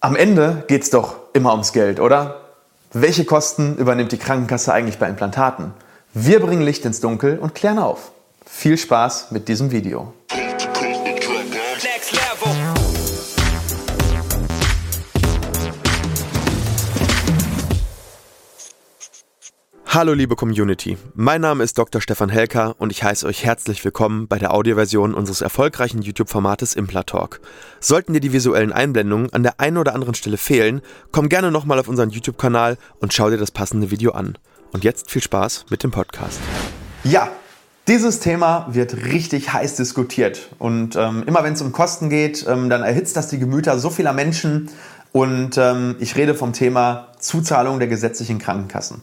Am Ende geht es doch immer ums Geld, oder? Welche Kosten übernimmt die Krankenkasse eigentlich bei Implantaten? Wir bringen Licht ins Dunkel und klären auf. Viel Spaß mit diesem Video. Hallo liebe Community, mein Name ist Dr. Stefan Helker und ich heiße euch herzlich willkommen bei der Audioversion unseres erfolgreichen YouTube-Formates Implatalk. Sollten dir die visuellen Einblendungen an der einen oder anderen Stelle fehlen, komm gerne nochmal auf unseren YouTube-Kanal und schau dir das passende Video an. Und jetzt viel Spaß mit dem Podcast. Ja, dieses Thema wird richtig heiß diskutiert und ähm, immer wenn es um Kosten geht, ähm, dann erhitzt das die Gemüter so vieler Menschen und ähm, ich rede vom Thema Zuzahlung der gesetzlichen Krankenkassen.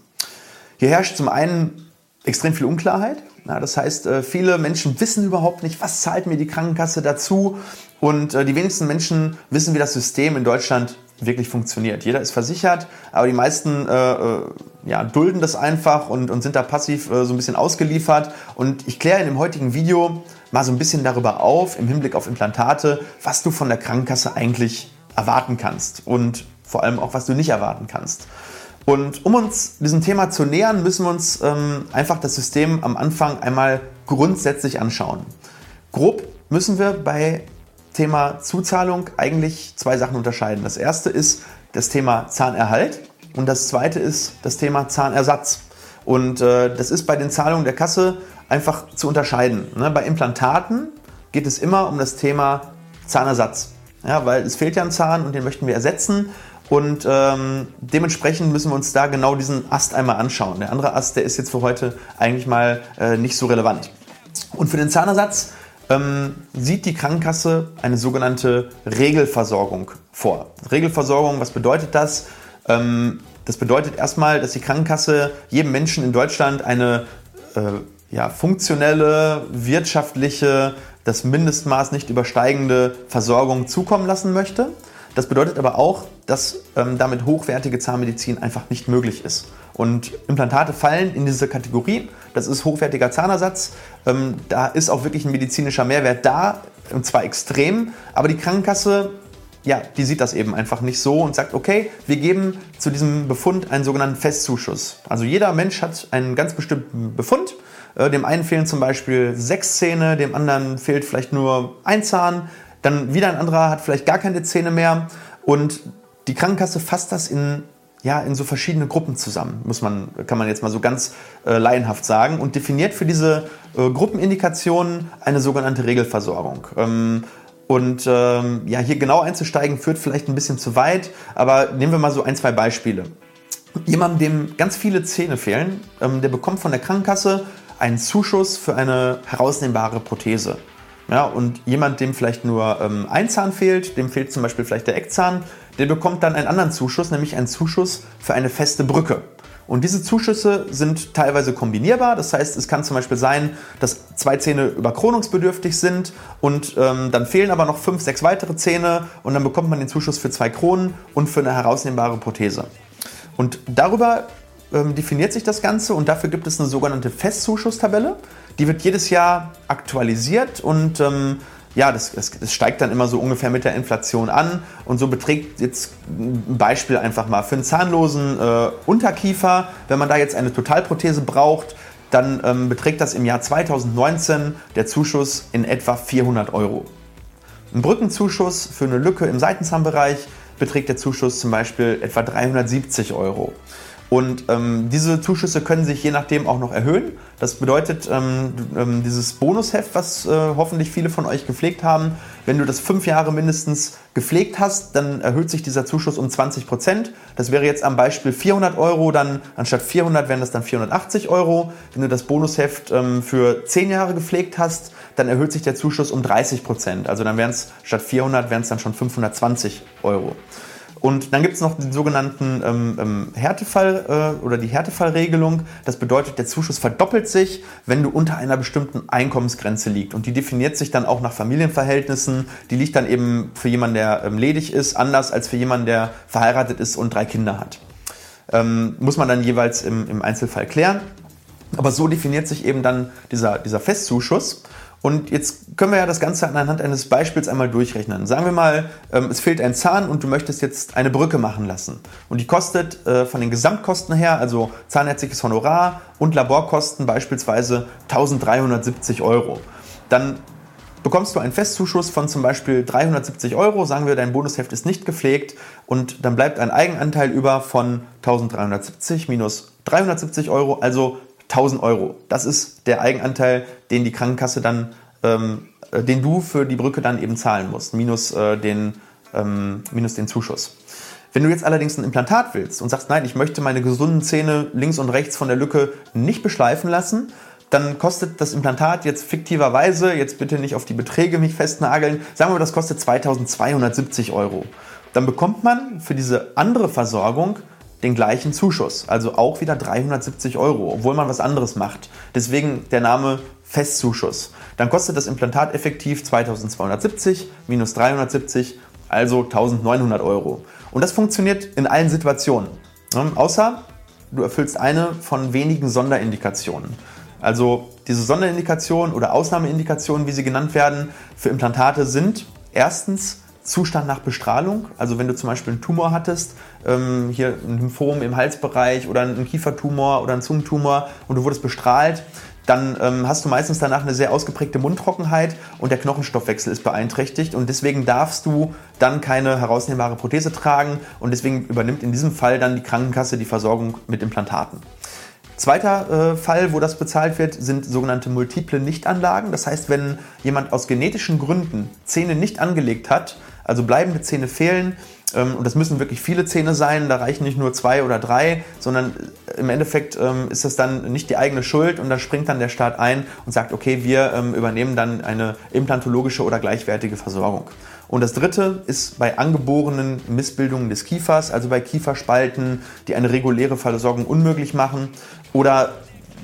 Hier herrscht zum einen extrem viel Unklarheit. Das heißt, äh, viele Menschen wissen überhaupt nicht, was zahlt mir die Krankenkasse dazu. Und äh, die wenigsten Menschen wissen, wie das System in Deutschland wirklich funktioniert. Jeder ist versichert, aber die meisten äh, äh, ja, dulden das einfach und, und sind da passiv äh, so ein bisschen ausgeliefert. Und ich kläre in dem heutigen Video mal so ein bisschen darüber auf, im Hinblick auf Implantate, was du von der Krankenkasse eigentlich erwarten kannst und vor allem auch, was du nicht erwarten kannst. Und um uns diesem Thema zu nähern, müssen wir uns ähm, einfach das System am Anfang einmal grundsätzlich anschauen. Grob müssen wir bei Thema Zuzahlung eigentlich zwei Sachen unterscheiden. Das erste ist das Thema Zahnerhalt und das zweite ist das Thema Zahnersatz. Und äh, das ist bei den Zahlungen der Kasse einfach zu unterscheiden. Ne? Bei Implantaten geht es immer um das Thema Zahnersatz. Ja, weil es fehlt ja ein Zahn und den möchten wir ersetzen. Und ähm, dementsprechend müssen wir uns da genau diesen Ast einmal anschauen. Der andere Ast, der ist jetzt für heute eigentlich mal äh, nicht so relevant. Und für den Zahnersatz ähm, sieht die Krankenkasse eine sogenannte Regelversorgung vor. Regelversorgung, was bedeutet das? Ähm, das bedeutet erstmal, dass die Krankenkasse jedem Menschen in Deutschland eine äh, ja, funktionelle, wirtschaftliche, das Mindestmaß nicht übersteigende Versorgung zukommen lassen möchte. Das bedeutet aber auch, dass ähm, damit hochwertige Zahnmedizin einfach nicht möglich ist. Und Implantate fallen in diese Kategorie. Das ist hochwertiger Zahnersatz. Ähm, da ist auch wirklich ein medizinischer Mehrwert da, und zwar extrem. Aber die Krankenkasse, ja, die sieht das eben einfach nicht so und sagt, okay, wir geben zu diesem Befund einen sogenannten Festzuschuss. Also jeder Mensch hat einen ganz bestimmten Befund. Äh, dem einen fehlen zum Beispiel sechs Zähne, dem anderen fehlt vielleicht nur ein Zahn. Dann wieder ein anderer hat vielleicht gar keine Zähne mehr und die Krankenkasse fasst das in ja, in so verschiedene Gruppen zusammen, muss man, kann man jetzt mal so ganz äh, laienhaft sagen, und definiert für diese äh, Gruppenindikationen eine sogenannte Regelversorgung. Ähm, und ähm, ja, hier genau einzusteigen führt vielleicht ein bisschen zu weit, aber nehmen wir mal so ein, zwei Beispiele. Jemand, dem ganz viele Zähne fehlen, ähm, der bekommt von der Krankenkasse einen Zuschuss für eine herausnehmbare Prothese. Ja, und jemand, dem vielleicht nur ähm, ein Zahn fehlt, dem fehlt zum Beispiel vielleicht der Eckzahn, der bekommt dann einen anderen Zuschuss, nämlich einen Zuschuss für eine feste Brücke. Und diese Zuschüsse sind teilweise kombinierbar. Das heißt, es kann zum Beispiel sein, dass zwei Zähne überkronungsbedürftig sind und ähm, dann fehlen aber noch fünf, sechs weitere Zähne und dann bekommt man den Zuschuss für zwei Kronen und für eine herausnehmbare Prothese. Und darüber ähm, definiert sich das Ganze und dafür gibt es eine sogenannte Festzuschusstabelle. Die wird jedes Jahr aktualisiert und ähm, ja, das, das, das, steigt dann immer so ungefähr mit der Inflation an und so beträgt jetzt ein Beispiel einfach mal für einen zahnlosen äh, Unterkiefer, wenn man da jetzt eine Totalprothese braucht, dann ähm, beträgt das im Jahr 2019 der Zuschuss in etwa 400 Euro. Ein Brückenzuschuss für eine Lücke im Seitenzahnbereich beträgt der Zuschuss zum Beispiel etwa 370 Euro. Und ähm, diese Zuschüsse können sich je nachdem auch noch erhöhen. Das bedeutet, ähm, ähm, dieses Bonusheft, was äh, hoffentlich viele von euch gepflegt haben, wenn du das fünf Jahre mindestens gepflegt hast, dann erhöht sich dieser Zuschuss um 20 Prozent. Das wäre jetzt am Beispiel 400 Euro, dann anstatt 400 wären das dann 480 Euro. Wenn du das Bonusheft ähm, für zehn Jahre gepflegt hast, dann erhöht sich der Zuschuss um 30 Prozent. Also dann wären es statt 400 wären es dann schon 520 Euro. Und dann gibt es noch den sogenannten ähm, ähm, Härtefall äh, oder die Härtefallregelung. Das bedeutet, der Zuschuss verdoppelt sich, wenn du unter einer bestimmten Einkommensgrenze liegt. Und die definiert sich dann auch nach Familienverhältnissen. Die liegt dann eben für jemanden, der ähm, ledig ist, anders als für jemanden, der verheiratet ist und drei Kinder hat. Ähm, muss man dann jeweils im, im Einzelfall klären. Aber so definiert sich eben dann dieser, dieser Festzuschuss. Und jetzt können wir ja das Ganze anhand eines Beispiels einmal durchrechnen. Sagen wir mal, ähm, es fehlt ein Zahn und du möchtest jetzt eine Brücke machen lassen. Und die kostet äh, von den Gesamtkosten her, also zahnärztliches Honorar und Laborkosten beispielsweise 1370 Euro. Dann bekommst du einen Festzuschuss von zum Beispiel 370 Euro. Sagen wir, dein Bonusheft ist nicht gepflegt und dann bleibt ein Eigenanteil über von 1370 minus 370 Euro, also 1000 Euro. Das ist der Eigenanteil, den die Krankenkasse dann, ähm, äh, den du für die Brücke dann eben zahlen musst, minus, äh, den, ähm, minus den Zuschuss. Wenn du jetzt allerdings ein Implantat willst und sagst, nein, ich möchte meine gesunden Zähne links und rechts von der Lücke nicht beschleifen lassen, dann kostet das Implantat jetzt fiktiverweise, jetzt bitte nicht auf die Beträge mich festnageln, sagen wir, das kostet 2270 Euro. Dann bekommt man für diese andere Versorgung den gleichen Zuschuss, also auch wieder 370 Euro, obwohl man was anderes macht. Deswegen der Name Festzuschuss. Dann kostet das Implantat effektiv 2270 minus 370, also 1900 Euro. Und das funktioniert in allen Situationen, ne? außer du erfüllst eine von wenigen Sonderindikationen. Also diese Sonderindikationen oder Ausnahmeindikationen, wie sie genannt werden, für Implantate sind erstens Zustand nach Bestrahlung. Also wenn du zum Beispiel einen Tumor hattest, ähm, hier ein Lymphom im Halsbereich oder einen Kiefertumor oder einen Zungentumor und du wurdest bestrahlt, dann ähm, hast du meistens danach eine sehr ausgeprägte Mundtrockenheit und der Knochenstoffwechsel ist beeinträchtigt und deswegen darfst du dann keine herausnehmbare Prothese tragen und deswegen übernimmt in diesem Fall dann die Krankenkasse die Versorgung mit Implantaten. Zweiter äh, Fall, wo das bezahlt wird, sind sogenannte multiple Nichtanlagen. Das heißt, wenn jemand aus genetischen Gründen Zähne nicht angelegt hat, also bleibende Zähne fehlen, ähm, und das müssen wirklich viele Zähne sein, da reichen nicht nur zwei oder drei, sondern äh, im Endeffekt ähm, ist das dann nicht die eigene Schuld und da springt dann der Staat ein und sagt, okay, wir ähm, übernehmen dann eine implantologische oder gleichwertige Versorgung. Und das dritte ist bei angeborenen Missbildungen des Kiefers, also bei Kieferspalten, die eine reguläre Versorgung unmöglich machen oder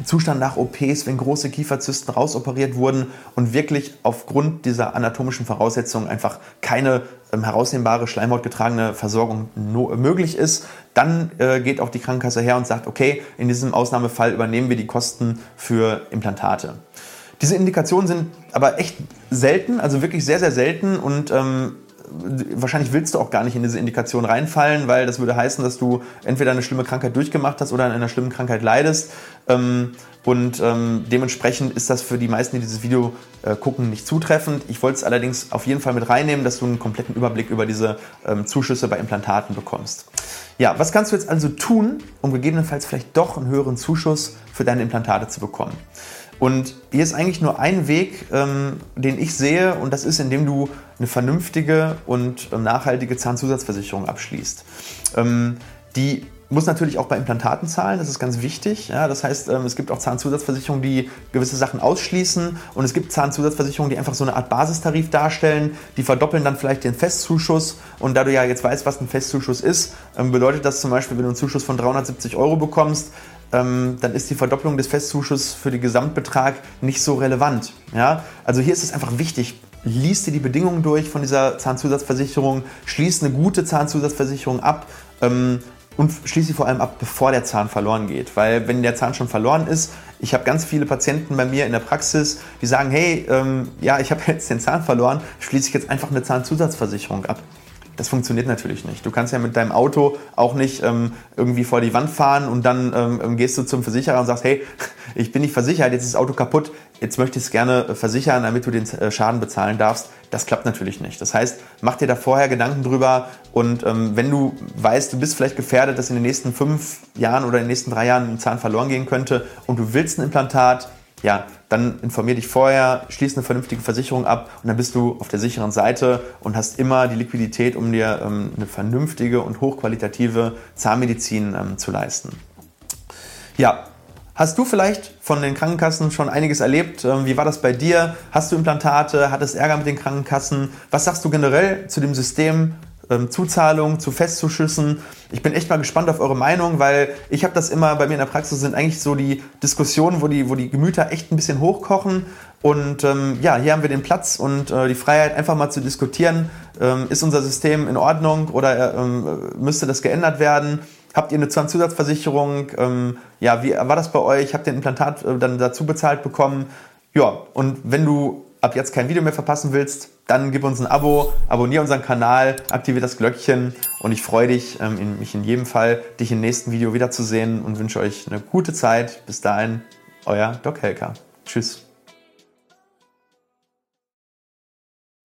Zustand nach OPs, wenn große Kieferzysten rausoperiert wurden und wirklich aufgrund dieser anatomischen Voraussetzungen einfach keine ähm, herausnehmbare schleimhautgetragene Versorgung no möglich ist, dann äh, geht auch die Krankenkasse her und sagt, okay, in diesem Ausnahmefall übernehmen wir die Kosten für Implantate. Diese Indikationen sind aber echt selten, also wirklich sehr, sehr selten und ähm, wahrscheinlich willst du auch gar nicht in diese Indikation reinfallen, weil das würde heißen, dass du entweder eine schlimme Krankheit durchgemacht hast oder an einer schlimmen Krankheit leidest. Ähm, und ähm, dementsprechend ist das für die meisten, die dieses Video äh, gucken, nicht zutreffend. Ich wollte es allerdings auf jeden Fall mit reinnehmen, dass du einen kompletten Überblick über diese ähm, Zuschüsse bei Implantaten bekommst. Ja, was kannst du jetzt also tun, um gegebenenfalls vielleicht doch einen höheren Zuschuss für deine Implantate zu bekommen? Und hier ist eigentlich nur ein Weg, ähm, den ich sehe, und das ist, indem du eine vernünftige und ähm, nachhaltige Zahnzusatzversicherung abschließt. Ähm, die muss natürlich auch bei Implantaten zahlen, das ist ganz wichtig. Ja, das heißt, ähm, es gibt auch Zahnzusatzversicherungen, die gewisse Sachen ausschließen und es gibt Zahnzusatzversicherungen, die einfach so eine Art Basistarif darstellen. Die verdoppeln dann vielleicht den Festzuschuss und da du ja jetzt weißt, was ein Festzuschuss ist, ähm, bedeutet das zum Beispiel, wenn du einen Zuschuss von 370 Euro bekommst, ähm, dann ist die Verdopplung des Festzuschusses für den Gesamtbetrag nicht so relevant. Ja? Also hier ist es einfach wichtig, liest dir die Bedingungen durch von dieser Zahnzusatzversicherung, schließ eine gute Zahnzusatzversicherung ab ähm, und schließ sie vor allem ab, bevor der Zahn verloren geht. Weil wenn der Zahn schon verloren ist, ich habe ganz viele Patienten bei mir in der Praxis, die sagen, hey, ähm, ja, ich habe jetzt den Zahn verloren, schließe ich jetzt einfach eine Zahnzusatzversicherung ab. Das funktioniert natürlich nicht. Du kannst ja mit deinem Auto auch nicht ähm, irgendwie vor die Wand fahren und dann ähm, ähm gehst du zum Versicherer und sagst, hey, ich bin nicht versichert, jetzt ist das Auto kaputt, jetzt möchte ich es gerne äh, versichern, damit du den äh, Schaden bezahlen darfst. Das klappt natürlich nicht. Das heißt, mach dir da vorher Gedanken drüber und ähm, wenn du weißt, du bist vielleicht gefährdet, dass in den nächsten fünf Jahren oder in den nächsten drei Jahren ein Zahn verloren gehen könnte und du willst ein Implantat, ja, dann informier dich vorher, schließ eine vernünftige Versicherung ab und dann bist du auf der sicheren Seite und hast immer die Liquidität, um dir ähm, eine vernünftige und hochqualitative Zahnmedizin ähm, zu leisten. Ja, Hast du vielleicht von den Krankenkassen schon einiges erlebt? Ähm, wie war das bei dir? Hast du Implantate? Hattest Ärger mit den Krankenkassen? Was sagst du generell zu dem System ähm, Zuzahlungen, zu Festzuschüssen. Ich bin echt mal gespannt auf eure Meinung, weil ich habe das immer bei mir in der Praxis sind eigentlich so die Diskussionen, wo die, wo die Gemüter echt ein bisschen hochkochen. Und ähm, ja, hier haben wir den Platz und äh, die Freiheit, einfach mal zu diskutieren. Ähm, ist unser System in Ordnung oder ähm, müsste das geändert werden? Habt ihr eine Zahnzusatzversicherung? Ähm, ja, wie war das bei euch? Habt ihr ein Implantat äh, dann dazu bezahlt bekommen? Ja, und wenn du ab jetzt kein Video mehr verpassen willst, dann gib uns ein Abo, abonniere unseren Kanal, aktiviere das Glöckchen und ich freue dich, ähm, mich in jedem Fall, dich im nächsten Video wiederzusehen und wünsche euch eine gute Zeit. Bis dahin, euer Doc Helker. Tschüss.